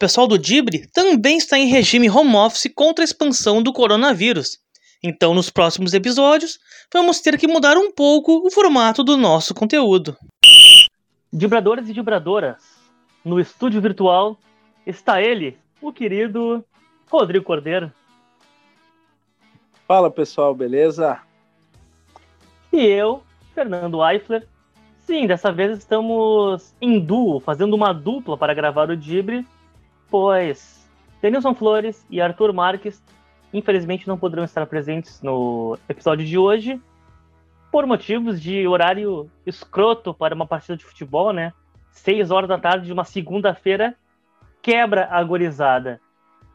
O pessoal do Dibre também está em regime home office contra a expansão do coronavírus. Então, nos próximos episódios, vamos ter que mudar um pouco o formato do nosso conteúdo. Dibradores e dibradoras, no estúdio virtual está ele, o querido Rodrigo Cordeiro. Fala pessoal, beleza? E eu, Fernando Eifler. Sim, dessa vez estamos em duo, fazendo uma dupla para gravar o Dibre, pois Denilson Flores e Arthur Marques infelizmente não poderão estar presentes no episódio de hoje por motivos de horário escroto para uma partida de futebol, né? Seis horas da tarde de uma segunda-feira quebra a gorizada.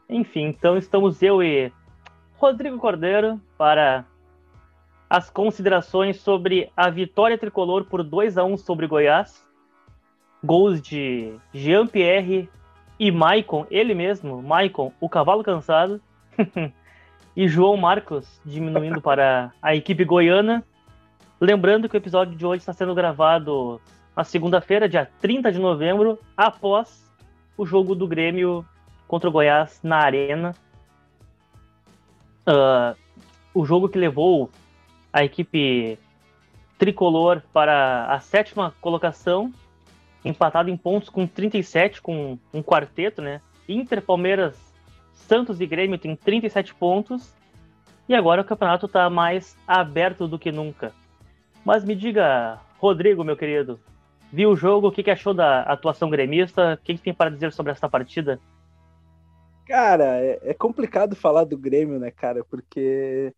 Enfim, então estamos eu e Rodrigo Cordeiro para as considerações sobre a vitória tricolor por 2 a 1 sobre Goiás. Gols de Jean-Pierre e Maicon, ele mesmo, Maicon, o cavalo cansado. e João Marcos diminuindo para a equipe goiana. Lembrando que o episódio de hoje está sendo gravado na segunda-feira, dia 30 de novembro, após o jogo do Grêmio contra o Goiás na Arena. Uh, o jogo que levou a equipe tricolor para a sétima colocação, empatado em pontos com 37, com um quarteto, né? Inter, Palmeiras, Santos e Grêmio têm 37 pontos e agora o campeonato está mais aberto do que nunca. Mas me diga, Rodrigo, meu querido, viu o jogo? O que, que achou da atuação gremista? O que, que tem para dizer sobre essa partida? Cara, é, é, complicado falar do Grêmio, né, cara? Porque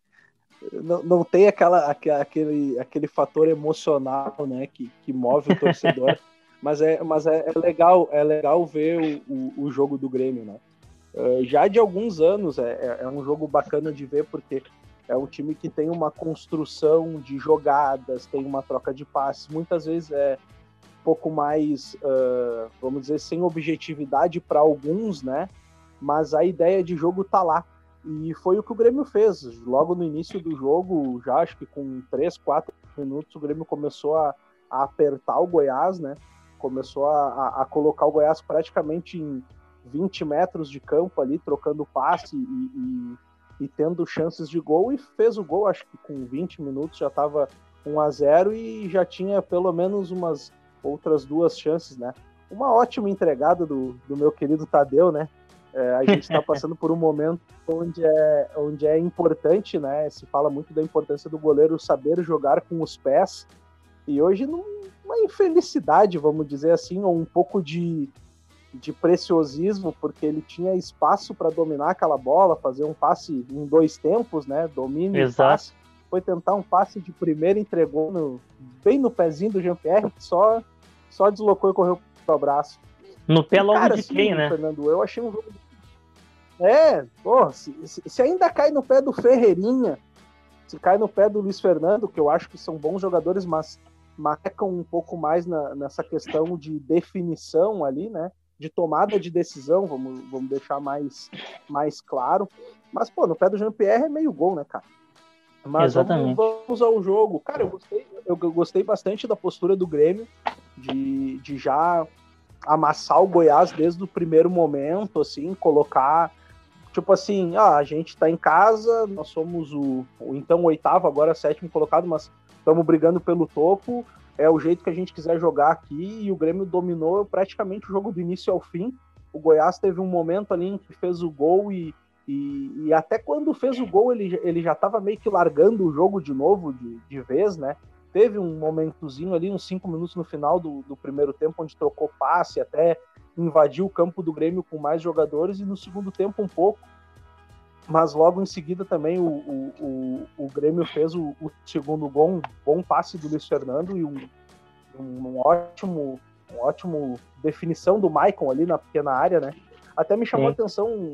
não, não tem aquela, aquele, aquele fator emocional, né, que, que move o torcedor. mas é, mas é, é, legal, é legal ver o, o, o jogo do Grêmio, né? Uh, já de alguns anos é, é, é, um jogo bacana de ver porque é um time que tem uma construção de jogadas, tem uma troca de passes, muitas vezes é um pouco mais, uh, vamos dizer, sem objetividade para alguns, né? Mas a ideia de jogo tá lá. E foi o que o Grêmio fez. Logo no início do jogo, já acho que com 3, 4 minutos, o Grêmio começou a, a apertar o Goiás, né? Começou a, a, colocar o Goiás praticamente em 20 metros de campo ali, trocando passe e, e, e, tendo chances de gol, e fez o gol, acho que com 20 minutos já estava 1 a 0 e já tinha pelo menos umas outras duas chances, né? Uma ótima entregada do, do meu querido Tadeu, né? É, a gente está passando por um momento onde é, onde é importante, né? Se fala muito da importância do goleiro saber jogar com os pés. E hoje, numa infelicidade, vamos dizer assim, ou um pouco de, de preciosismo, porque ele tinha espaço para dominar aquela bola, fazer um passe em dois tempos, né? Domínio Exato. e passe. Foi tentar um passe de primeira, entregou no, bem no pezinho do Jean-Pierre, que só, só deslocou e correu para o braço. No pé logo cara, de assim, quem, né? Fernando, eu achei um jogo. É, pô, se, se, ainda cai no pé do Ferreirinha, se cai no pé do Luiz Fernando, que eu acho que são bons jogadores, mas marcam um pouco mais na, nessa questão de definição ali, né? de tomada de decisão, vamos, vamos deixar mais, mais claro. Mas, pô, no pé do Jean-Pierre é meio gol, né, cara? Mas vamos, vamos, ao jogo. Cara, eu gostei, eu gostei bastante da postura do Grêmio, de, de já amassar o Goiás desde o primeiro momento, assim, colocar, tipo assim, ah, a gente tá em casa, nós somos o, o então oitavo, agora sétimo colocado, mas estamos brigando pelo topo, é o jeito que a gente quiser jogar aqui e o Grêmio dominou praticamente o jogo do início ao fim. O Goiás teve um momento ali em que fez o gol e, e, e até quando fez o gol ele, ele já estava meio que largando o jogo de novo, de, de vez, né? Teve um momentozinho ali, uns cinco minutos no final do, do primeiro tempo, onde trocou passe, até invadiu o campo do Grêmio com mais jogadores, e no segundo tempo um pouco mas logo em seguida também o, o, o, o Grêmio fez o, o, segundo gol, um bom passe do Luiz Fernando e um, um, ótimo um ótimo definição do Maicon ali na pequena área, né? Até me chamou Sim. a atenção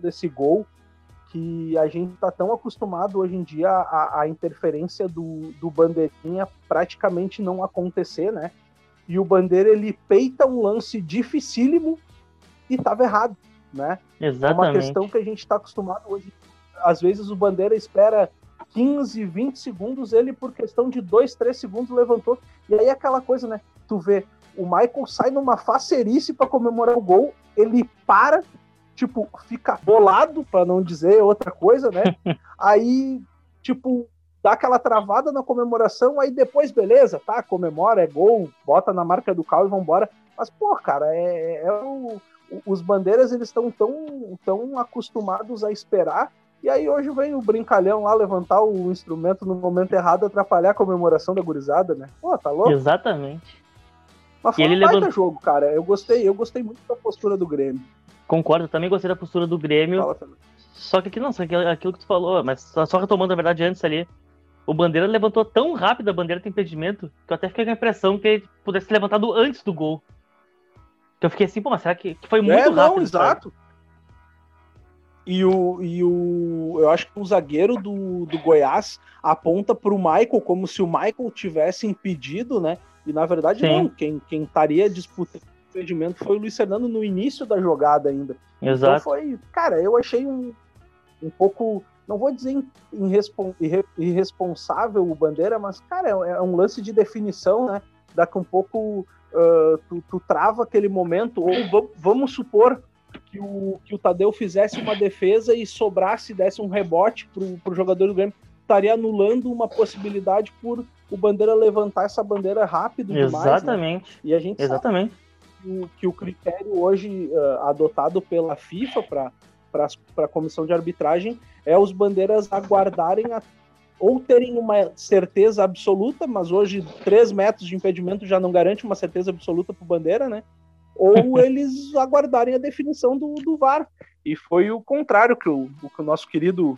desse gol que a gente está tão acostumado hoje em dia a, a interferência do, do Bandeirinha praticamente não acontecer, né? E o Bandeira ele peita um lance dificílimo e estava errado né? Exatamente. É uma questão que a gente está acostumado hoje. Às vezes o Bandeira espera 15, 20 segundos, ele por questão de 2, 3 segundos levantou. E aí aquela coisa, né? Tu vê o Michael sai numa facerice para comemorar o gol, ele para, tipo, fica bolado, para não dizer outra coisa, né? aí, tipo, dá aquela travada na comemoração, aí depois, beleza, tá, comemora, é gol, bota na marca do carro e vambora. Mas, pô, cara, é, é o, os bandeiras, eles estão tão, tão acostumados a esperar e aí hoje vem o brincalhão lá levantar o instrumento no momento errado, atrapalhar a comemoração da gurizada, né? Pô, tá louco? Exatamente. Mas foi E um ele baita levant- jogo, cara. Eu gostei, eu gostei muito da postura do Grêmio. Concordo, também gostei da postura do Grêmio. Só que aqui não, só que aquilo que tu falou, mas só, só retomando a verdade antes ali. O Bandeira levantou tão rápido a bandeira de impedimento que eu até fiquei com a impressão que ele pudesse ter levantado antes do gol. Que eu fiquei assim, pô, mas será que, que foi muito é, rápido? não, exato. E o, e o. Eu acho que o zagueiro do, do Goiás aponta pro Michael como se o Michael tivesse impedido, né? E na verdade Sim. não. Quem, quem estaria disputando o impedimento foi o Luiz Fernando no início da jogada ainda. Então Exato. foi, cara, eu achei um, um pouco, não vou dizer irrespon- irre- irresponsável o Bandeira, mas, cara, é, é um lance de definição, né? Daqui um pouco ah, tu, tu trava aquele momento, ou va- vamos supor que o, que o Tadeu fizesse uma defesa e sobrasse, desse um rebote pro, pro jogador do Grêmio, estaria anulando uma possibilidade por o Bandeira levantar essa bandeira rápido demais, né? Exatamente. E a gente sabe Exatamente. que o, que o critério hoje ah, adotado pela FIFA para a comissão de arbitragem é os bandeiras aguardarem a- ou terem uma certeza absoluta, mas hoje 3 metros de impedimento já não garante uma certeza absoluta para o bandeira, né? Ou eles aguardarem a definição do, do VAR. E foi o contrário que o, que o nosso querido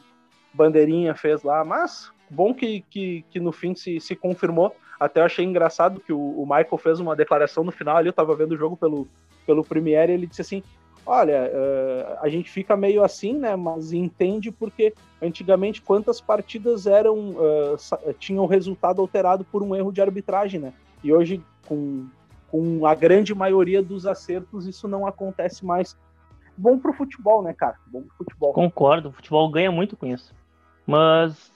Bandeirinha fez lá, mas bom que, que, que no fim se, se confirmou. Até eu achei engraçado que o, o Michael fez uma declaração no final ali, eu tava vendo o jogo pelo, pelo Premiere, e ele disse assim, olha, eh, a gente fica meio assim, né, mas entende porque antigamente quantas partidas eram, sa- tinham resultado alterado por um erro de arbitragem, né, e hoje com, com a grande maioria dos acertos isso não acontece mais. Bom pro futebol, né, cara? Bom pro futebol. Concordo, o futebol ganha muito com isso. Mas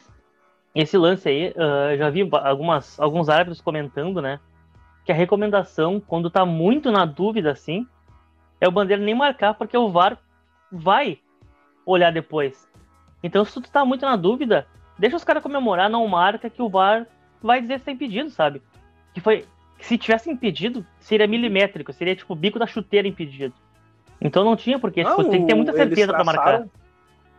esse lance aí, ah, já vi algumas, alguns árbitros comentando, né? Que a recomendação, quando tá muito na dúvida assim, é o bandeira nem marcar, porque o VAR vai olhar depois. Então, se tu tá muito na dúvida, deixa os caras comemorar, não marca, que o VAR vai dizer se tá impedido, sabe? Que foi. que Se tivesse impedido, seria milimétrico, seria tipo o bico da chuteira impedido. Então não tinha porque, tipo, Não, tem que ter muita eles certeza pra marcar.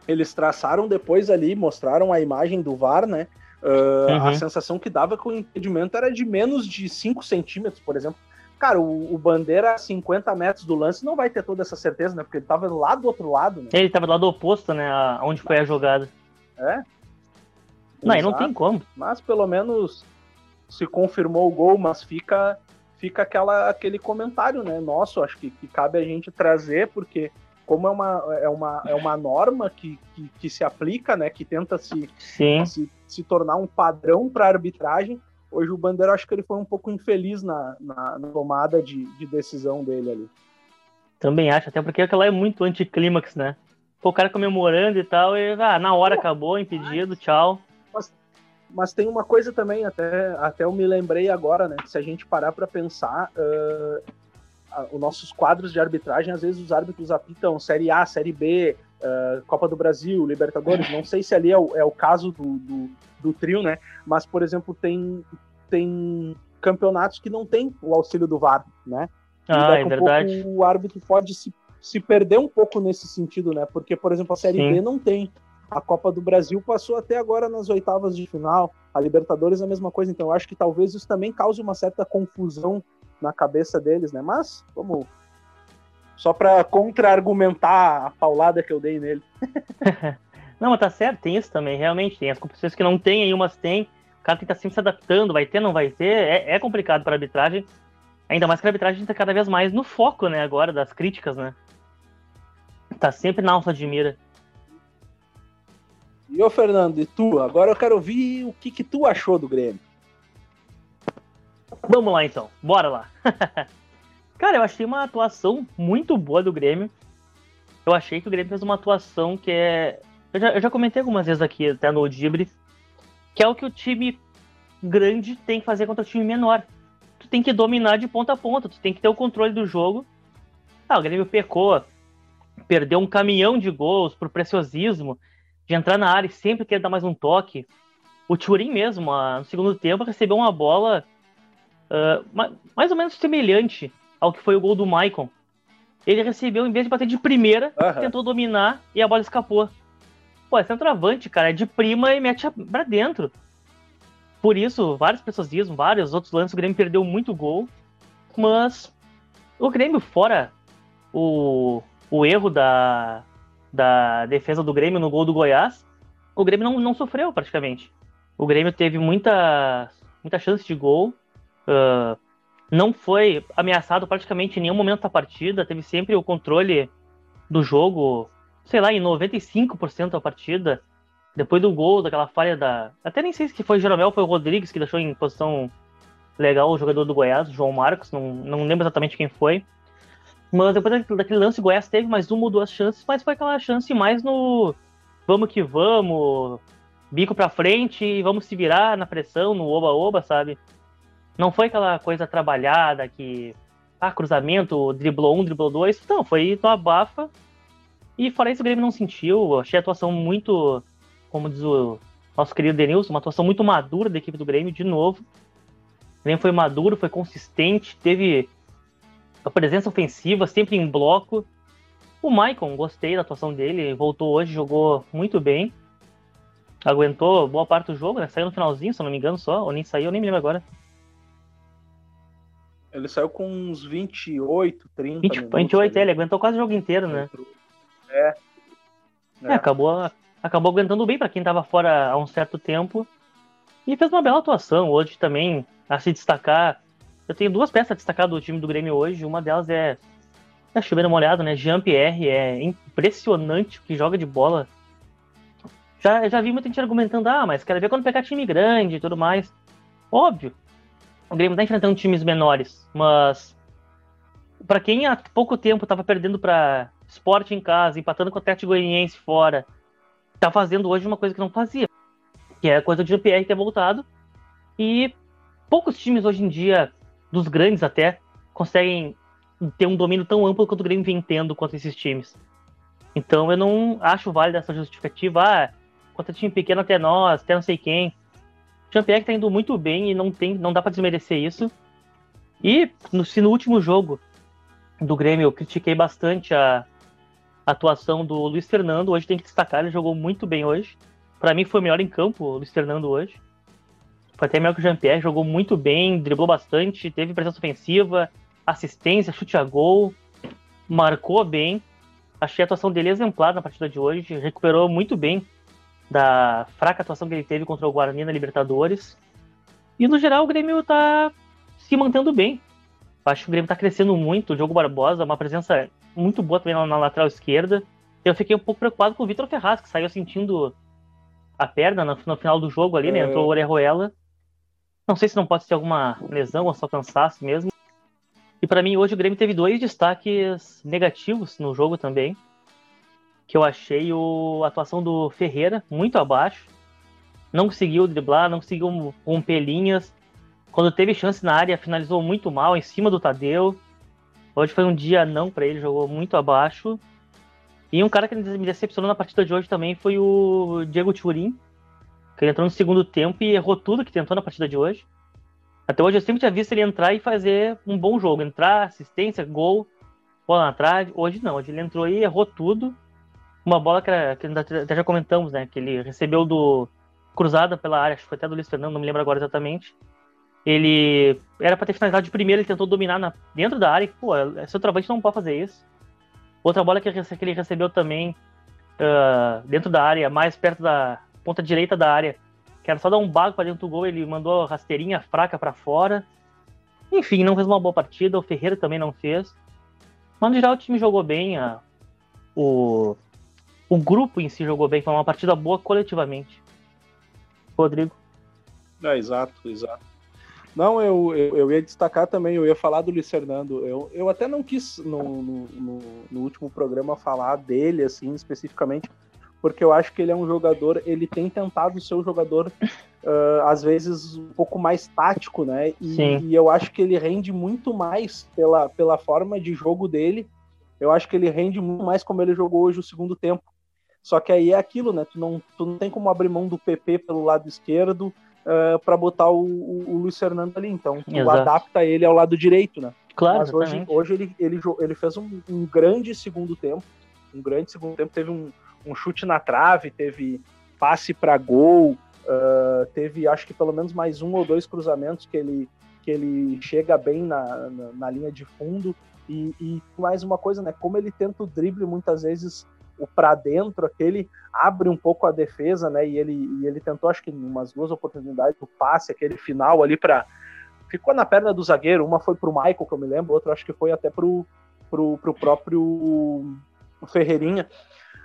Eles traçaram depois ali, mostraram a imagem do VAR, né? A Uhum. sensação que dava que o impedimento era de menos de 5 centímetros, por exemplo. Cara, o, o Bandeira a 50 metros do lance não vai ter toda essa certeza, né? Porque ele tava lá do outro lado, né? Ele tava do lado oposto, né? a- Onde foi a jogada. É. Não, e não tem como. Mas pelo menos se confirmou o gol, mas fica fica aquela, aquele comentário, né? Nosso, acho que, que cabe a gente trazer, porque como é uma, é uma, é uma norma que, que, que se aplica, né? Que tenta se, Sim. se, se tornar um padrão para arbitragem. Hoje o Bandeira, acho que ele foi um pouco infeliz na, na, na tomada de, de decisão dele ali. Também acho, até porque aquela é muito anticlímax, né? Pô, o cara comemorando e tal, e ah, na hora acabou, impedido, tchau. Mas tem uma coisa também, até, até eu me lembrei agora, né? Que se a gente parar para pensar, a- os nossos quadros de arbitragem, às vezes os árbitros apitam Série A, Série B, ah, Copa do Brasil, Libertadores. Não sei se ali é o, é o caso do, do, do trio, né? Mas, por exemplo, tem, tem campeonatos que não tem o auxílio do VAR, né? E Ah, é a verdade. pouco o árbitro pode se, se perder um pouco nesse sentido, né? Porque, por exemplo, a Série Sim. B não tem. A Copa do Brasil passou até agora nas oitavas de final. A Libertadores é a mesma coisa. Então, eu acho que talvez isso também cause uma certa confusão na cabeça deles, né? Mas, vamos. Só para contra-argumentar a paulada que eu dei nele. Não, mas tá certo, tem isso também, realmente. Tem as competições que não tem, aí umas tem. O cara tem que estar sempre se adaptando, vai ter, não vai ter. É, é complicado pra arbitragem. Ainda mais que a arbitragem tá cada vez mais no foco, né, agora, das críticas, né? Tá sempre na alça de mira. E ô, Fernando, e tu? Agora eu quero ouvir o que, que tu achou do Grêmio. Vamos lá então, bora lá. Cara, eu achei uma atuação muito boa do Grêmio. Eu achei que o Grêmio fez uma atuação que é. Eu já, eu já comentei algumas vezes aqui, até no Dibre, que é o que o time grande tem que fazer contra o time menor. Tu tem que dominar de ponta a ponta, tu tem que ter o controle do jogo. Ah, o Grêmio pecou, perdeu um caminhão de gols por preciosismo, de entrar na área e sempre querer dar mais um toque. O Turin mesmo, no segundo tempo, recebeu uma bola uh, mais ou menos semelhante ao que foi o gol do Maicon. Ele recebeu, em vez de bater de primeira, uhum. tentou dominar e a bola escapou. Pô, é centroavante, cara, é de prima e mete pra dentro. Por isso, várias pessoas dizem, vários outros lances, o Grêmio perdeu muito gol. Mas o Grêmio, fora o, o erro da, da defesa do Grêmio no gol do Goiás, o Grêmio não, não sofreu praticamente. O Grêmio teve muita, muita chance de gol. Uh, não foi ameaçado praticamente em nenhum momento da partida. Teve sempre o controle do jogo, sei lá, em 95% da partida. Depois do gol, daquela falha da. Até nem sei se foi Jeromel, foi o Rodrigues que deixou em posição legal o jogador do Goiás, João Marcos, não, não lembro exatamente quem foi. Mas depois daquele lance, o Goiás teve mais uma ou duas chances, mas foi aquela chance mais no vamos que vamos, bico pra frente e vamos se virar na pressão, no oba-oba, sabe? Não foi aquela coisa trabalhada que, ah, cruzamento, driblou um, driblou dois. Não, foi no abafa. E fora isso, o Grêmio não sentiu. Achei a atuação muito, como diz o nosso querido Denilson, uma atuação muito madura da equipe do Grêmio, de novo. O Grêmio foi maduro, foi consistente, teve a presença ofensiva, sempre em bloco. O Maicon, gostei da atuação dele, voltou hoje, jogou muito bem. Aguentou boa parte do jogo, né? Saiu no finalzinho, se eu não me engano, só. Ou nem saiu, eu nem me lembro agora. Ele saiu com uns 28, 30 20, minutos. 28, é, ele aguentou quase o jogo inteiro, né? É. É, é acabou, acabou aguentando bem para quem tava fora há um certo tempo. E fez uma bela atuação hoje também, a se destacar. Eu tenho duas peças a destacar do time do Grêmio hoje. Uma delas é. É chovendo molhado, né? Jean-Pierre é impressionante o que joga de bola. Já, já vi muita gente argumentando, ah, mas quero ver quando pegar time grande e tudo mais. Óbvio. O Grêmio tá enfrentando times menores, mas. para quem há pouco tempo tava perdendo para Sport em casa, empatando com o Atlético Goianiense fora, tá fazendo hoje uma coisa que não fazia. Que é a coisa do Jean-Pierre ter voltado. E poucos times hoje em dia dos grandes até, conseguem ter um domínio tão amplo quanto o Grêmio vem tendo quanto esses times. Então eu não acho válida essa justificativa, ah, quanto time pequeno até nós, até não sei quem. Jean-Pierre tá indo muito bem e não, tem, não dá para desmerecer isso. E no, se no último jogo do Grêmio eu critiquei bastante a, a atuação do Luiz Fernando, hoje tem que destacar, ele jogou muito bem hoje. Para mim foi o melhor em campo o Luiz Fernando hoje. Foi até melhor que o Jean-Pierre, jogou muito bem, driblou bastante, teve presença ofensiva, assistência, chute a gol, marcou bem. Achei a atuação dele exemplar na partida de hoje, recuperou muito bem da fraca atuação que ele teve contra o Guarani na Libertadores. E no geral o Grêmio tá se mantendo bem. Acho que o Grêmio tá crescendo muito. O Diogo Barbosa, uma presença muito boa também na, na lateral esquerda. Eu fiquei um pouco preocupado com o Vitor Ferraz, que saiu sentindo a perna no, no final do jogo ali, né? Entrou o Orejuela. Não sei se não pode ser alguma lesão ou só cansaço mesmo. E para mim hoje o Grêmio teve dois destaques negativos no jogo também. Que eu achei o, a atuação do Ferreira muito abaixo. Não conseguiu driblar, não conseguiu romper linhas. Quando teve chance na área, finalizou muito mal, em cima do Tadeu. Hoje foi um dia não para ele, jogou muito abaixo. E um cara que me decepcionou na partida de hoje também foi o Diego Turin, que ele entrou no segundo tempo e errou tudo que tentou na partida de hoje. Até hoje eu sempre tinha visto ele entrar e fazer um bom jogo. Entrar, assistência, gol, bola na trave. Hoje não, hoje ele entrou e errou tudo. Uma bola que, era, que até já comentamos, né? Que ele recebeu do cruzada pela área, acho que foi até do Luiz Fernando, não me lembro agora exatamente. Ele era para ter finalizado de primeira, ele tentou dominar na, dentro da área. E, pô, seu travante não pode fazer isso. Outra bola que, que ele recebeu também uh, dentro da área, mais perto da, ponta direita da área, que era só dar um bago para dentro do gol, ele mandou rasteirinha fraca para fora. Enfim, não fez uma boa partida, o Ferreira também não fez. Mas no geral o time jogou bem, o, o grupo em si jogou bem, foi uma partida boa coletivamente. Rodrigo. É, exato, exato. Não, eu, eu, eu, ia destacar também, eu ia falar do Luiz Fernando. Eu, eu até não quis no, no, no, último programa falar dele, assim, especificamente, porque eu acho que ele é um jogador, ele tem tentado ser o jogador uh, às vezes um pouco mais tático, né? E, e, eu acho que ele rende muito mais pela, pela forma de jogo dele. Eu acho que ele rende muito mais como ele jogou hoje o segundo tempo. Só que aí é aquilo, né? Tu não, tu não tem como abrir mão do PP pelo lado esquerdo uh, ah, para botar o, o, o, Luiz Fernando ali. Então, tu Exato. adapta ele ao lado direito, né? Claro, Mas hoje, hoje ele, ele, ele fez um, um, grande segundo tempo. Um grande segundo tempo. Teve um, um chute na trave, teve passe para gol, uh, teve acho que pelo menos mais um ou dois cruzamentos que ele, que ele chega bem na, na, na linha de fundo. E, e, mais uma coisa, né? Como ele tenta o drible muitas vezes o para dentro, aquele abre um pouco a defesa, né? E ele, e ele tentou, acho que em umas duas oportunidades, o passe, aquele final ali para ficou na perna do zagueiro. Uma foi pro Michael, que eu me lembro, outra acho que foi até pro, pro, pro próprio Ferreirinha.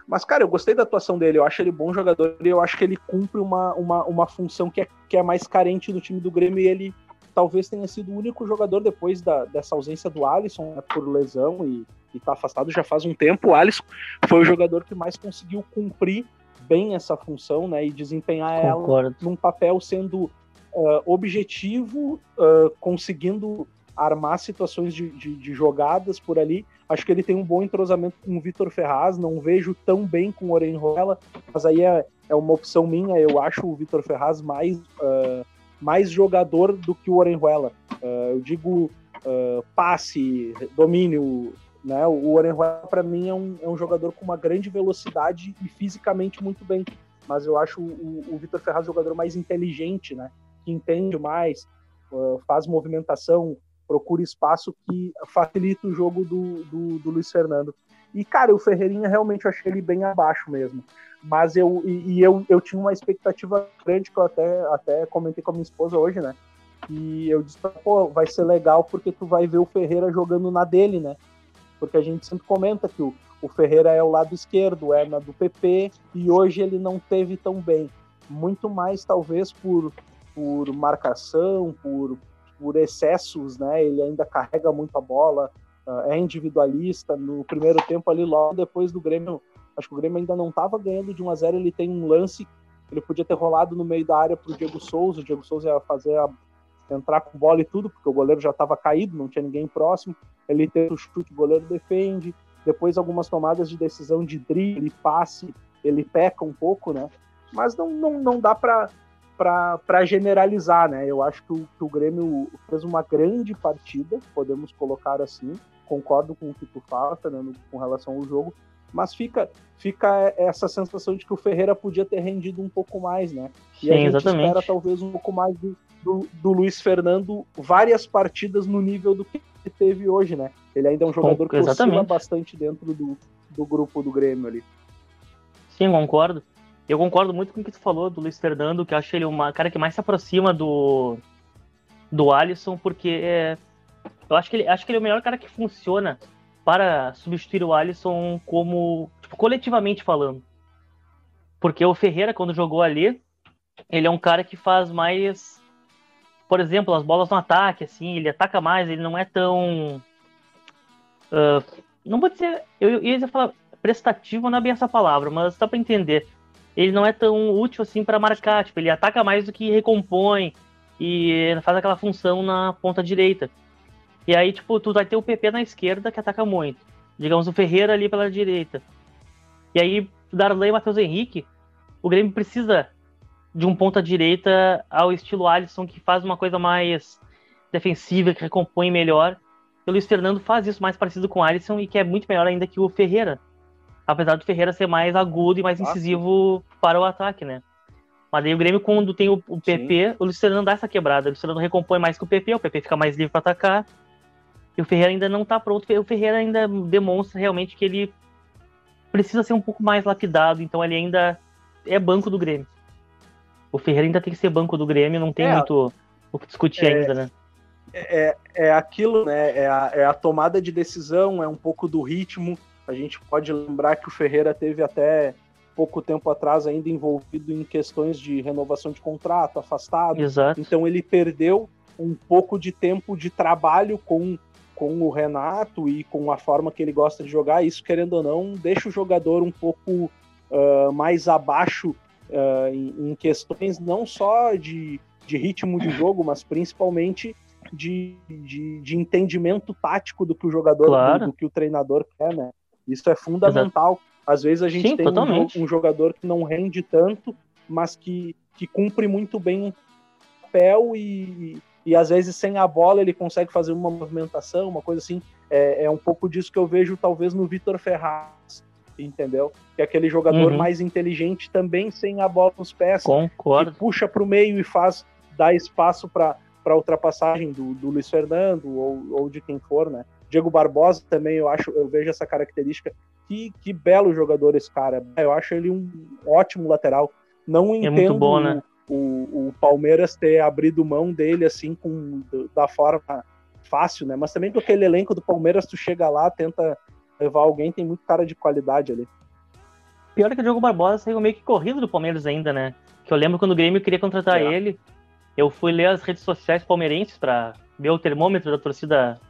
Mas, cara, eu gostei da atuação dele, eu acho ele bom jogador e eu acho que ele cumpre uma, uma, uma função que é, que é mais carente no time do Grêmio e ele talvez tenha sido o único jogador depois da, dessa ausência do Alisson né, por lesão e, está afastado já faz um tempo. O Alisson foi o jogador que mais conseguiu cumprir bem essa função né, e desempenhar Concordo. ela num papel sendo uh, objetivo, uh, conseguindo armar situações de, de, de, jogadas por ali. Acho que ele tem um bom entrosamento com o Vitor Ferraz, não vejo tão bem com o Orenrola, mas aí é, é uma opção minha. Eu acho o Vitor Ferraz mais. Uh, mais jogador do que o Orenjuela. Uh, eu digo uh, passe, domínio, né? O Orenjuela para mim é um, é um jogador com uma grande velocidade e fisicamente muito bem, mas eu acho o, o Vitor Ferraz jogador mais inteligente, né? Que entende mais, uh, faz movimentação, procura espaço que facilita o jogo do, do, do Luiz Fernando. E, cara, o Ferreirinha realmente eu achei ele bem abaixo mesmo. Mas eu, e, e, eu, eu tinha uma expectativa grande que eu até, até comentei com a minha esposa hoje, né? E eu disse, pô, vai ser legal porque tu vai ver o Ferreira jogando na dele, né? Porque a gente sempre comenta que o, o Ferreira é o lado esquerdo, é na do PP, e hoje ele não teve tão bem. Muito mais, talvez, por, por marcação, por, por excessos, né? Ele ainda carrega muito a bola, é individualista. No primeiro tempo ali, logo depois do Grêmio Acho que o Grêmio ainda não estava ganhando de 1 a 0 Ele tem um lance, ele podia ter rolado no meio da área para o Diego Souza. O Diego Souza ia fazer a, entrar com bola e tudo, porque o goleiro já estava caído, não tinha ninguém próximo. Ele tenta o chute, o goleiro defende. Depois, algumas tomadas de decisão de drible, passe, ele peca um pouco, né? Mas não, não, não dá para para generalizar, né? Eu acho que o, que o Grêmio fez uma grande partida, podemos colocar assim. Concordo com o que tu fala, Fernando, com relação ao jogo, mas fica fica essa sensação de que o Ferreira podia ter rendido um pouco mais, né? E Sim, a gente exatamente. espera talvez um pouco mais do, do, do, Luiz Fernando várias partidas no nível do que ele teve hoje, né? Ele ainda é um jogador que oscila bastante dentro do, do grupo do Grêmio ali. Sim, concordo. Eu concordo muito com o que tu falou do Luiz Fernando, que eu acho ele uma cara que mais se aproxima do do Alisson, porque é, eu acho que ele acho que ele é o melhor cara que funciona para substituir o Alisson como tipo, coletivamente falando. Porque o Ferreira, quando jogou ali, ele é um cara que faz mais. Por exemplo, as bolas no ataque, assim, ele ataca mais, ele não é tão. Uh, não vou dizer. Eu, eu ia falar prestativo, não é bem essa palavra, mas dá para entender. Ele não é tão útil assim para marcar, tipo, ele ataca mais do que recompõe e faz aquela função na ponta direita. E aí, tipo, tu vai ter o PP na esquerda que ataca muito. Digamos, o Ferreira ali pela direita. E aí, Darley e Matheus Henrique, o Grêmio precisa de um ponta direita ao estilo Alisson, que faz uma coisa mais defensiva, que recompõe melhor. E o Luiz Fernando faz isso mais parecido com o Alisson e que é muito melhor ainda que o Ferreira. Apesar do Ferreira ser mais agudo e mais incisivo Nossa. para o ataque, né? Mas aí o Grêmio, quando tem o, o PP, Sim. o Luiz Fernando dá essa quebrada. O Luiz Fernando recompõe mais que o PP, o PP fica mais livre para atacar. E o Ferreira ainda não está pronto. O Ferreira ainda demonstra realmente que ele precisa ser um pouco mais lapidado, então ele ainda é banco do Grêmio. O Ferreira ainda tem que ser banco do Grêmio, não tem é, muito o que discutir é, ainda, né? É, é aquilo, né? É a, é a tomada de decisão, é um pouco do ritmo. A gente pode lembrar que o Ferreira teve até pouco tempo atrás ainda envolvido em questões de renovação de contrato, afastado. Exato. Então ele perdeu um pouco de tempo de trabalho com com o Renato e com a forma que ele gosta de jogar, isso, querendo ou não, deixa o jogador um pouco uh, mais abaixo uh, em, em, questões não só de, de ritmo de jogo, mas principalmente de, de, de entendimento tático do que o jogador, claro. do, do, que o treinador quer, né? Isso é fundamental. Exato. Às vezes a gente Sim, tem um, um, jogador que não rende tanto, mas que, que cumpre muito bem o papel e, e às vezes sem a bola ele consegue fazer uma movimentação, uma coisa assim. É, é um pouco disso que eu vejo talvez no Vitor Ferraz, entendeu? Que é aquele jogador uhum. mais inteligente também sem a bola nos pés, Concordo. que puxa para o meio e faz dá espaço para para ultrapassagem do, do Luiz Fernando ou, ou de quem for, né? Diego Barbosa também eu acho, eu vejo essa característica. Que, que belo jogador esse cara. Eu acho ele um ótimo lateral. Não entendo é muito bom, né? O, o Palmeiras ter abrido mão dele assim com da forma fácil, né? Mas também com aquele elenco do Palmeiras, tu chega lá, tenta levar alguém, tem muito cara de qualidade ali. Pior é que o Diogo Barbosa saiu meio que corrido do Palmeiras ainda, né? Que eu lembro quando o Grêmio queria contratar é. ele, eu fui ler as redes sociais palmeirenses para ver o termômetro da torcida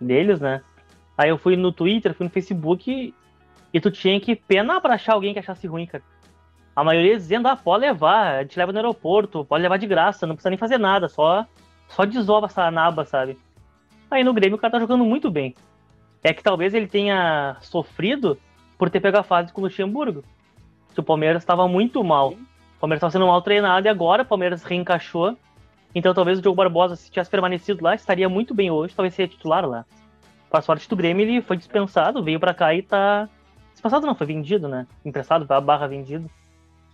deles, né? Aí eu fui no Twitter, fui no Facebook e tu tinha que penar pra achar alguém que achasse ruim, cara. A maioria dizendo, ah, pode levar, a gente leva no aeroporto, pode levar de graça, não precisa nem fazer nada, só, só desova essa naba, sabe? Aí no Grêmio o cara tá jogando muito bem. É que talvez ele tenha sofrido por ter pego a fase com o Luxemburgo. Que o Palmeiras estava muito mal. O Palmeiras estava sendo mal treinado e agora o Palmeiras reencaixou. Então talvez o Diogo Barbosa, se tivesse permanecido lá, estaria muito bem hoje, talvez seria titular lá. Com a sorte do Grêmio, ele foi dispensado, veio para cá e tá. Dispensado não, foi vendido, né? Emprestado, a barra vendido.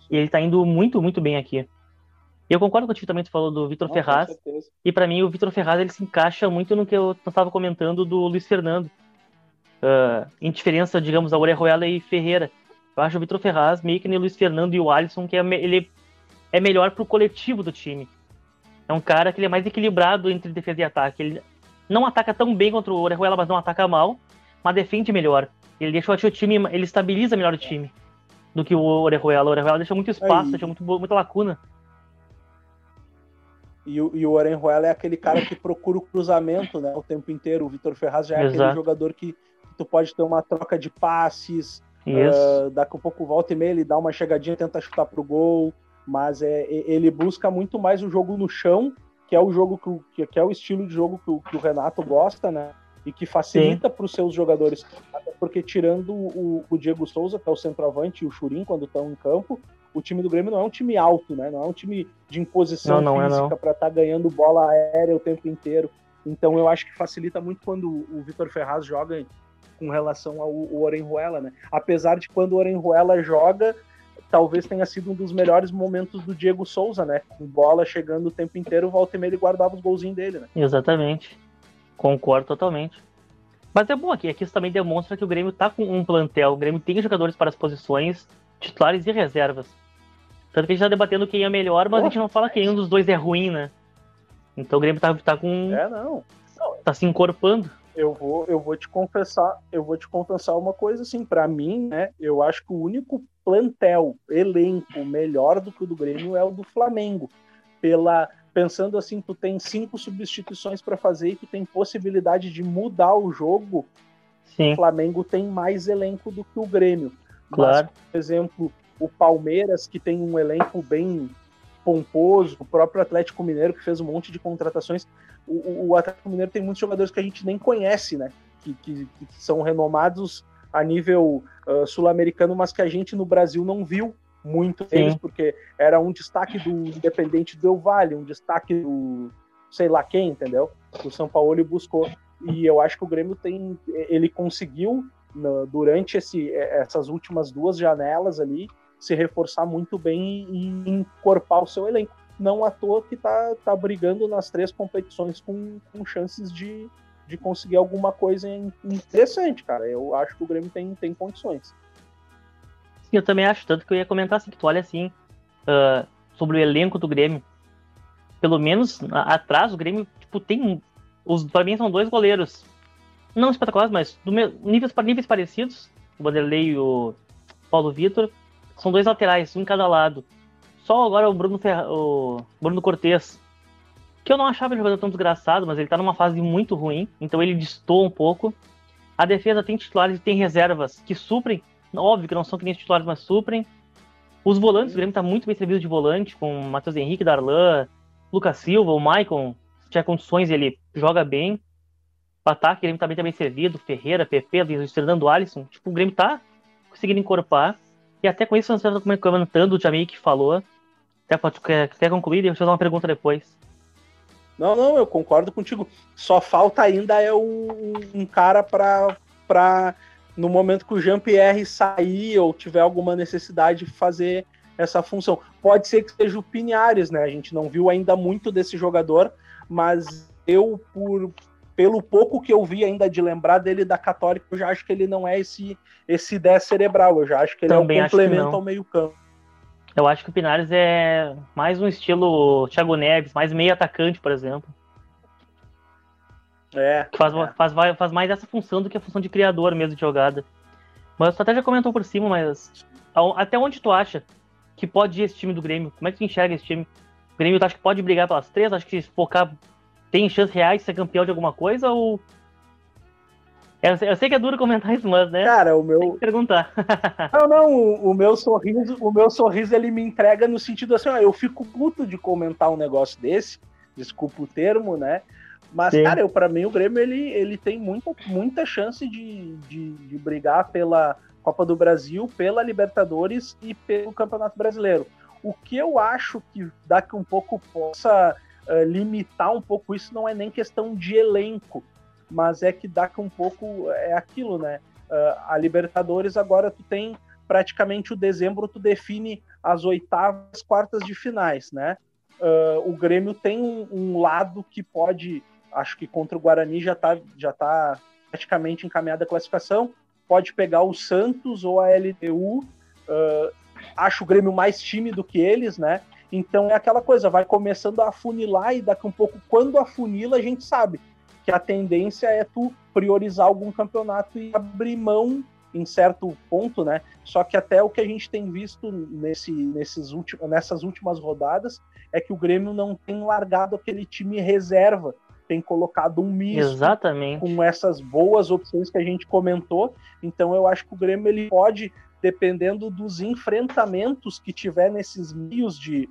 E ele tá indo muito, muito bem aqui. E eu concordo contigo também, tu falou do Vitor Ferraz. E para mim, o Vitor Ferraz ele se encaixa muito no que eu estava comentando do Luiz Fernando. Uh, em diferença, digamos, da Orejuela e Ferreira. Eu acho o Vitor Ferraz meio que nem o Luiz Fernando e o Alisson, que é, ele é melhor pro coletivo do time. É um cara que ele é mais equilibrado entre defesa e ataque. Ele não ataca tão bem contra o Orejuela, mas não ataca mal, mas defende melhor. Ele deixa o time, ele estabiliza melhor o time do que o Orejuela. O Orejuela deixa muito espaço, Aí. deixa muito, muita lacuna. E, o, e o Orejuela é aquele cara que procura o cruzamento né, o tempo inteiro. O Vitor Ferraz já é Exato. aquele jogador que tu pode ter uma troca de passes, Uh, daqui a pouco volta e meia ele dá uma chegadinha, tenta chutar pro gol, mas é, ele busca muito mais o jogo no chão, que é o jogo que, que é o estilo de jogo que o, que o Renato gosta, né? E que facilita para os seus jogadores. Porque tirando o, o, Diego Souza, que é o centroavante, e o Churin, quando estão em campo, o time do Grêmio não é um time alto, né? Não é um time de imposição não, não é, física é, para estar tá ganhando bola aérea o tempo inteiro. Então eu acho que facilita muito quando o Vitor Ferraz joga com relação ao, Orenjuela, né? Apesar de quando o Orenjuela joga, talvez tenha sido um dos melhores momentos do Diego Souza, né? Com bola chegando o tempo inteiro, volta e meia ele guardava os golzinhos dele, né? Exatamente. Concordo totalmente. Mas é bom aqui, aqui isso também demonstra que o Grêmio tá com um plantel, o Grêmio tem jogadores para as posições titulares e reservas. Tanto que a gente tá debatendo quem é melhor, mas Poxa, a gente não fala quem um dos dois é ruim, né? Então o Grêmio tá, tá com. É, não. não. Tá se encorpando eu vou, eu vou te confessar, eu vou te confessar uma coisa assim, para mim, né? Eu acho que o único plantel, elenco melhor do que o do Grêmio é o do Flamengo. Pela pensando assim, tu tem cinco substituições para fazer e tu tem possibilidade de mudar o jogo. Sim. O Flamengo tem mais elenco do que o Grêmio. Claro. Mas, por exemplo, o Palmeiras que tem um elenco bem pomposo, o próprio Atlético Mineiro que fez um monte de contratações o, o Atlético Mineiro tem muitos jogadores que a gente nem conhece, né? Que, que, que são renomados a nível uh, sul-americano, mas que a gente no Brasil não viu muito deles, porque era um destaque do Independente do Vale, um destaque do sei lá quem, entendeu? O São Paulo buscou. E eu acho que o Grêmio tem. Ele conseguiu, durante esse, essas últimas duas janelas ali, se reforçar muito bem e encorpar o seu elenco não à toa que tá, tá brigando nas três competições com, com chances de, de conseguir alguma coisa interessante, cara. Eu acho que o Grêmio tem, tem condições. Eu também acho, tanto que eu ia comentar assim, que tu olha assim, uh, sobre o elenco do Grêmio. Pelo menos atrás, o Grêmio, tipo, tem. Os, pra mim são dois goleiros. Não espetaculares, mas do meu, níveis, níveis parecidos. O Vanderlei e o Paulo Vitor. São dois laterais, um em cada lado. Só agora o Bruno, Ferra... o Bruno Cortes, que eu não achava ele jogador tão desgraçado, mas ele tá numa fase muito ruim, então ele distou um pouco. A defesa tem titulares e tem reservas que suprem, óbvio que não são que nem titulares, mas suprem. Os volantes, o Grêmio tá muito bem servido de volante, com Matheus Henrique, Darlan, Lucas Silva, o Maicon, se tiver condições, ele joga bem. O ataque, o Grêmio também tá bem servido, Ferreira, PP, Fernando Alisson. Tipo, o Grêmio tá conseguindo encorpar. E até com isso, você estava comentando, o Jamie que falou. Até pode, quer, quer concluir? Deixa eu fazer uma pergunta depois. Não, não, eu concordo contigo. Só falta ainda é o, um cara para no momento que o Jean-Pierre sair ou tiver alguma necessidade de fazer essa função. Pode ser que seja o Pinhares, né? A gente não viu ainda muito desse jogador, mas eu, por pelo pouco que eu vi ainda de lembrar dele da Católica, eu já acho que ele não é esse esse 10 cerebral. Eu já acho que ele Também é um complemento ao meio-campo. Eu acho que o Pinares é mais um estilo Thiago Neves, mais meio atacante, por exemplo. É. Que faz, é. Faz, faz mais essa função do que a função de criador mesmo de jogada. Mas tu até já comentou por cima, mas até onde tu acha que pode ir esse time do Grêmio? Como é que tu enxerga esse time? O Grêmio tu acha que pode brigar pelas três? Acho que se focar tem chances reais de ser campeão de alguma coisa ou eu, eu, sei que é duro comentar isso, mas, né? Cara, o meu. Tem que perguntar. não, não, o, o, meu sorriso, o meu sorriso ele me entrega no sentido assim, ó, eu fico puto de comentar um negócio desse, desculpa o termo, né? Mas, Sim. cara, eu, pra mim o Grêmio ele, ele tem muita, muita chance de, de, de brigar pela Copa do Brasil, pela Libertadores e pelo Campeonato Brasileiro. O que eu acho que daqui um pouco possa uh, limitar um pouco isso não é nem questão de elenco, mas é que daqui um pouco é aquilo, né? Uh, a Libertadores agora tu tem praticamente o dezembro tu define as oitavas, quartas de finais, né? Uh, o Grêmio tem um, um lado que pode acho que contra o Guarani já está já tá praticamente encaminhada a classificação. Pode pegar o Santos ou a LDU. Uh, ah, acho o Grêmio mais time do que eles, né? Então é aquela coisa, vai começando a afunilar e daqui um pouco, quando afunila, a gente sabe que a tendência é tu priorizar algum campeonato e abrir mão em certo ponto, né? Só que até o que a gente tem visto nesse, nesses últimos, nessas últimas rodadas é que o Grêmio não tem largado aquele time reserva tem colocado um misto Exatamente. com essas boas opções que a gente comentou. Então eu acho que o Grêmio ele pode, dependendo dos enfrentamentos que tiver nesses meios de,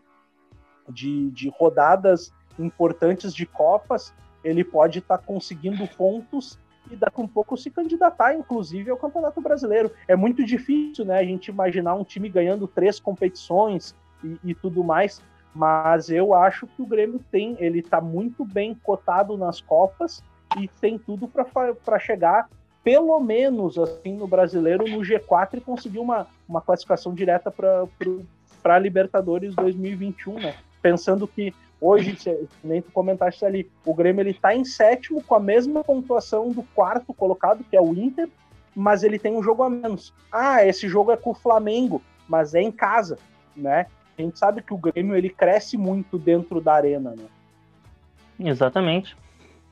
de, de rodadas importantes de Copas, ele pode estar tá conseguindo pontos e daqui um pouco se candidatar, inclusive, ao Campeonato Brasileiro. É muito difícil, né, a gente imaginar um time ganhando três competições e, e tudo mais, mas eu acho que o Grêmio tem, ele está muito bem cotado nas Copas e tem tudo para chegar, pelo menos assim, no brasileiro, no G4 e conseguir uma, uma classificação direta para Libertadores 2021, né? Pensando que hoje, nem tu comentaste ali, o Grêmio ele está em sétimo com a mesma pontuação do quarto colocado, que é o Inter, mas ele tem um jogo a menos. Ah, esse jogo é com o Flamengo, mas é em casa, né? A gente sabe que o Grêmio ele cresce muito dentro da arena, né? Exatamente.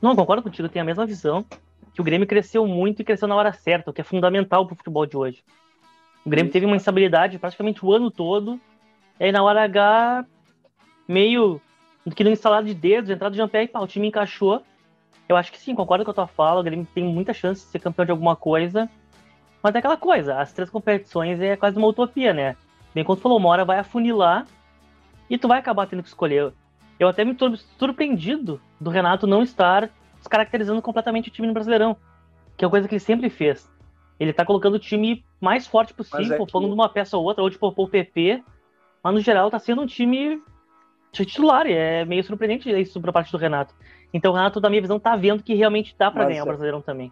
Não, concordo contigo, eu tenho a mesma visão. Que o Grêmio cresceu muito e cresceu na hora certa, o que é fundamental para o futebol de hoje. O Grêmio Isso. teve uma instabilidade praticamente o ano todo, e aí na hora H, meio que no instalado de dedos, entrada de Jean-Pierre, o time encaixou. Eu acho que sim, concordo com a tua fala, o Grêmio tem muita chance de ser campeão de alguma coisa. Mas é aquela coisa, as três competições é quase uma utopia, né? Bem, quando falou, uma hora vai afunilar e tu vai acabar tendo que escolher. Eu até me tô surpreendido do Renato não estar descaracterizando completamente o time no Brasileirão, que é uma coisa que ele sempre fez. Ele tá colocando o time mais forte possível, é que... pondo uma peça ou outra, ou tipo o PP, mas no geral tá sendo um time titular, e é meio surpreendente isso por parte do Renato. Então o Renato, da minha visão, tá vendo que realmente dá para ganhar é... o Brasileirão também.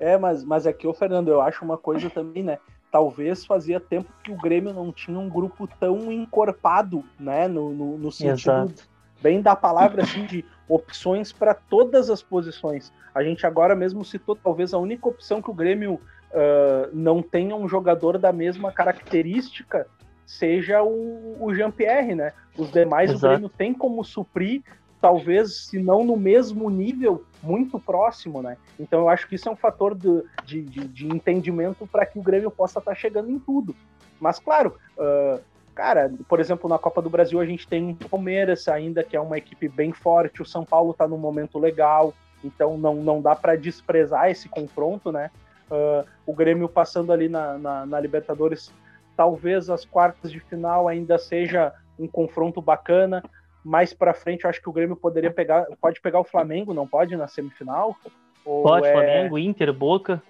É, mas, mas aqui, ô Fernando, eu acho uma coisa também, né? Talvez fazia tempo que o Grêmio não tinha um grupo tão encorpado, né, no, no, no sentido Exato. bem da palavra, assim, de opções para todas as posições. A gente agora mesmo citou talvez a única opção que o Grêmio uh, não tenha um jogador da mesma característica seja o, o Jean-Pierre, né? Os demais Exato. o Grêmio tem como suprir talvez, se não no mesmo nível, muito próximo, né? Então eu acho que isso é um fator de, de, de entendimento para que o Grêmio possa estar tá chegando em tudo. Mas claro, uh, cara, por exemplo, na Copa do Brasil a gente tem o Palmeiras ainda, que é uma equipe bem forte, o São Paulo está num momento legal, então não, não dá para desprezar esse confronto, né? Uh, o Grêmio passando ali na, na, na Libertadores talvez as quartas de final ainda seja um confronto bacana. Mais para frente, eu acho que o Grêmio poderia pegar, pode pegar o Flamengo, não pode na semifinal? Ou pode, é... Flamengo, Inter, Boca.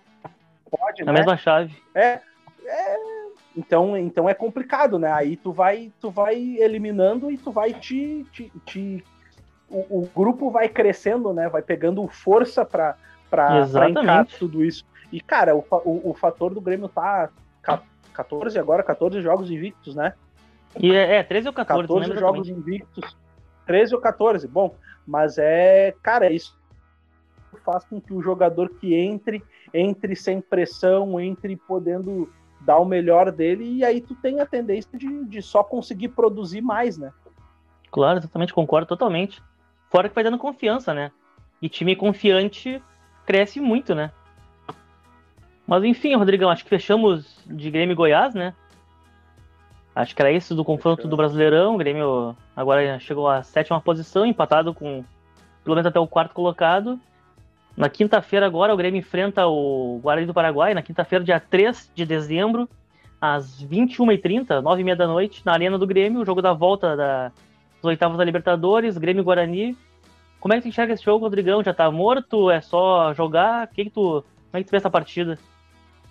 Pode, na né? mesma chave. É, é, então, então é complicado, né? Aí tu vai, tu vai eliminando e tu vai te, te, te o, o, grupo vai crescendo, né? Vai pegando força para para encarar tudo isso. E cara, o, o, o fator do Grêmio tá 14 agora, 14 jogos invictos, né? E é, é 13 ou 14, 14 jogos invictos. 13 ou 14, bom, mas é, cara, isso faz com que o jogador que entre, entre sem pressão, entre podendo dar o melhor dele, e aí tu tem a tendência de, de só conseguir produzir mais, né? Claro, exatamente, concordo totalmente. Fora que vai dando confiança, né? E time confiante cresce muito, né? Mas enfim, Rodrigão, acho que fechamos de Grêmio e Goiás, né? Acho que era isso do confronto do Brasileirão. O Grêmio agora chegou à sétima posição, empatado com pelo menos até o quarto colocado. Na quinta-feira agora o Grêmio enfrenta o Guarani do Paraguai, na quinta-feira, dia 3 de dezembro, às 21h30, 9h30 da noite, na Arena do Grêmio, o jogo da volta da, dos oitavos da Libertadores, Grêmio Guarani. Como é que tu enxerga esse jogo, Rodrigão? Já tá morto? É só jogar? Que que tu, como é que tu vê essa partida?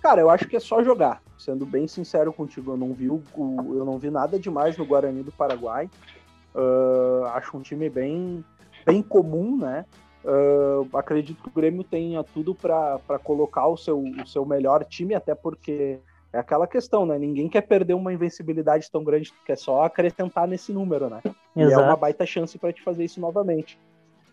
Cara, eu acho que é só jogar. Sendo bem sincero contigo, eu não vi, o, eu não vi nada demais no Guarani do Paraguai. Uh, acho um time bem, bem comum, né? Uh, acredito que o Grêmio tenha tudo para colocar o seu, o seu melhor time, até porque é aquela questão, né? Ninguém quer perder uma invencibilidade tão grande, que é só acrescentar nesse número, né? E é uma baita chance para te fazer isso novamente.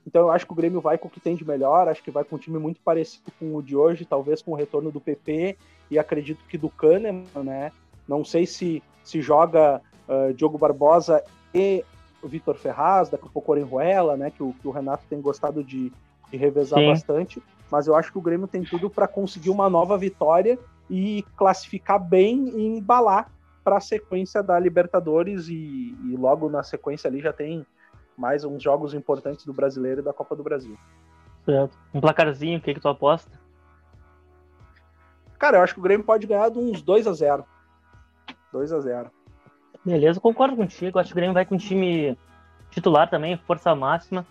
Então eu acho que o Grêmio vai com o que tem de melhor, acho que vai com um time muito parecido com o de hoje, talvez com o retorno do PP e acredito que do Kahneman, né? Não sei se se joga uh, Diogo Barbosa e o Vitor Ferraz, daqui a pouco o Orenjuela, né? Que o, que o Renato tem gostado de, de revezar Sim. bastante. Mas eu acho que o Grêmio tem tudo para conseguir uma nova vitória e classificar bem e embalar para a sequência da Libertadores e, e, logo na sequência ali já tem mais uns jogos importantes do Brasileiro e da Copa do Brasil. Certo. Um placarzinho, o que, que tu aposta? Cara, eu acho que o Grêmio pode ganhar de uns 2 a 0 2 a 0 Beleza, concordo contigo. Acho que o Grêmio vai com um time titular também, força máxima.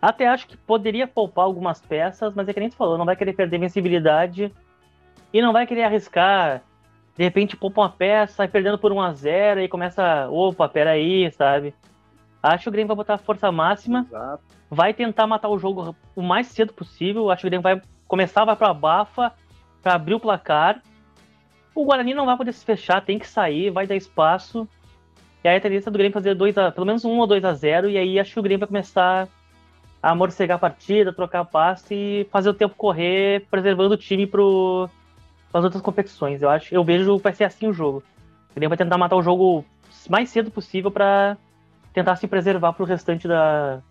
Até acho que poderia poupar algumas peças, mas é que nem tu falou, não vai querer perder vencibilidade e não vai querer arriscar. De repente poupa uma peça, sai perdendo por 1 a 0 e começa, opa, peraí, sabe? Acho que o Grêmio vai botar a força máxima, Exato. vai tentar matar o jogo o mais cedo possível. Acho que o Grêmio vai começar, vai para bafa, para abrir o placar. O Guarani não vai poder se fechar, tem que sair, vai dar espaço. E aí a tendência do Grêmio fazer dois a, pelo menos um ou 2 a 0 e aí acho que o Grêmio vai começar a morcegar a partida, trocar passe e fazer o tempo correr, preservando o time para as outras competições. Eu acho, eu vejo que vai ser assim o jogo. O Grêmio vai tentar matar o jogo mais cedo possível para tentar se preservar para o restante da,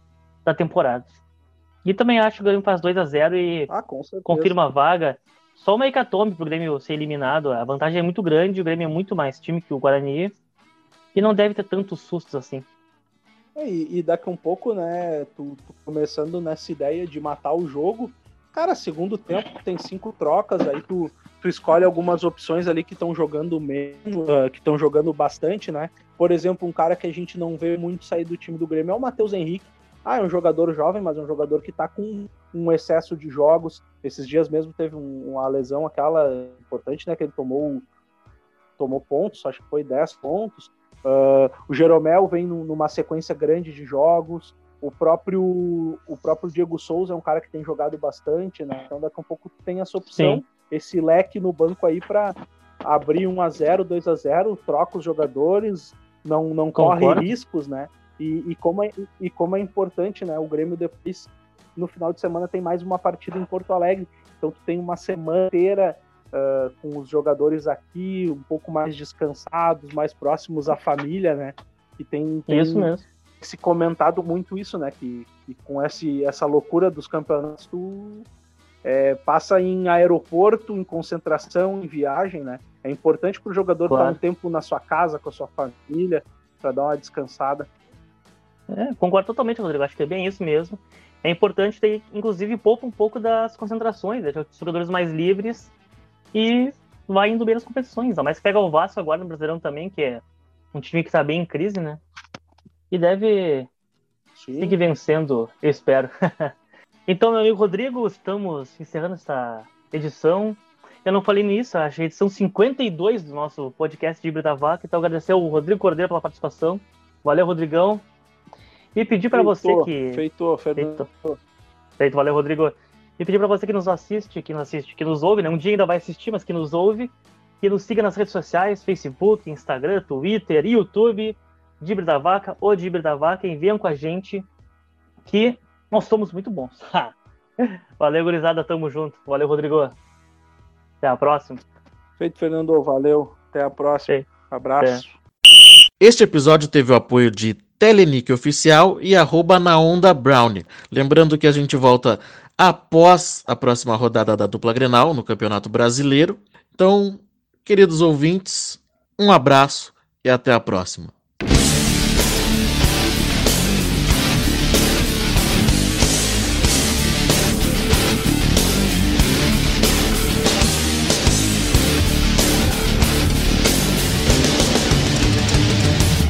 da temporada. E também acho que o Grêmio faz 2 a 0 e ah, confirma a vaga. Só uma hecatombe para o Grêmio ser eliminado. A vantagem é muito grande, o Grêmio é muito mais time que o Guarani. E não deve ter tantos sustos assim. É, e, e, daqui a um pouco, né, tu, tu, começando nessa ideia de matar o jogo, cara, segundo tempo tem cinco trocas, aí tu, tu escolhe algumas opções ali que estão jogando menos, uh, que estão jogando bastante, né? Por exemplo, um cara que a gente não vê muito sair do time do Grêmio é o Matheus Henrique. Ah, é um jogador jovem, mas é um jogador que tá com um excesso de jogos. Esses dias mesmo teve um, uma lesão, aquela importante, né? Que ele tomou, tomou pontos, acho que foi 10 pontos. Uh, o Jeromel vem numa sequência grande de jogos. O próprio, o próprio Diego Souza é um cara que tem jogado bastante, né? Então daqui a pouco tem essa opção, Sim. esse leque no banco aí para abrir 1 a 0 2 a 0 troca os jogadores, não, não corre riscos, né? E, e, como é, e como é importante, né? O Grêmio depois, no final de semana, tem mais uma partida em Porto Alegre. Então tu tem uma semana inteira uh, com os jogadores aqui um pouco mais descansados, mais próximos à família, né? E tem, tem isso mesmo. Se comentado muito isso, né? Que, que com esse, essa loucura dos campeonatos, tu é, passa em aeroporto, em concentração, em viagem, né? É importante para o jogador claro. estar um tempo na sua casa, com a sua família, para dar uma descansada. É, concordo totalmente, Rodrigo. Acho que é bem isso mesmo. É importante ter, inclusive, pouco um pouco das concentrações, deixar os jogadores mais livres e vai indo bem nas competições. Mas pega o Vasco agora no Brasileirão também, que é um time que tá bem em crise, né? E deve Sim. seguir vencendo, eu espero. então, meu amigo Rodrigo, estamos encerrando esta edição. Eu não falei nisso, a edição 52 do nosso podcast de Híbrido da Vaca. Então, agradecer ao Rodrigo Cordeiro pela participação. Valeu, Rodrigão. E pedir para você que. Feitou, Fernando. Feito. Feito, valeu, Rodrigo. E pedir para você que nos assiste, que nos assiste, que nos ouve, né? Um dia ainda vai assistir, mas que nos ouve, que nos siga nas redes sociais, Facebook, Instagram, Twitter, YouTube, Dibre da Vaca ou Dibre da Vaca, e venham com a gente que nós somos muito bons. valeu, gurizada, tamo junto. Valeu, Rodrigo. Até a próxima. Feito, Fernando. Valeu. Até a próxima. Abraço. É. Este episódio teve o apoio de Telenic Oficial e arroba na Onda Brown. Lembrando que a gente volta após a próxima rodada da dupla Grenal no Campeonato Brasileiro. Então, queridos ouvintes, um abraço e até a próxima.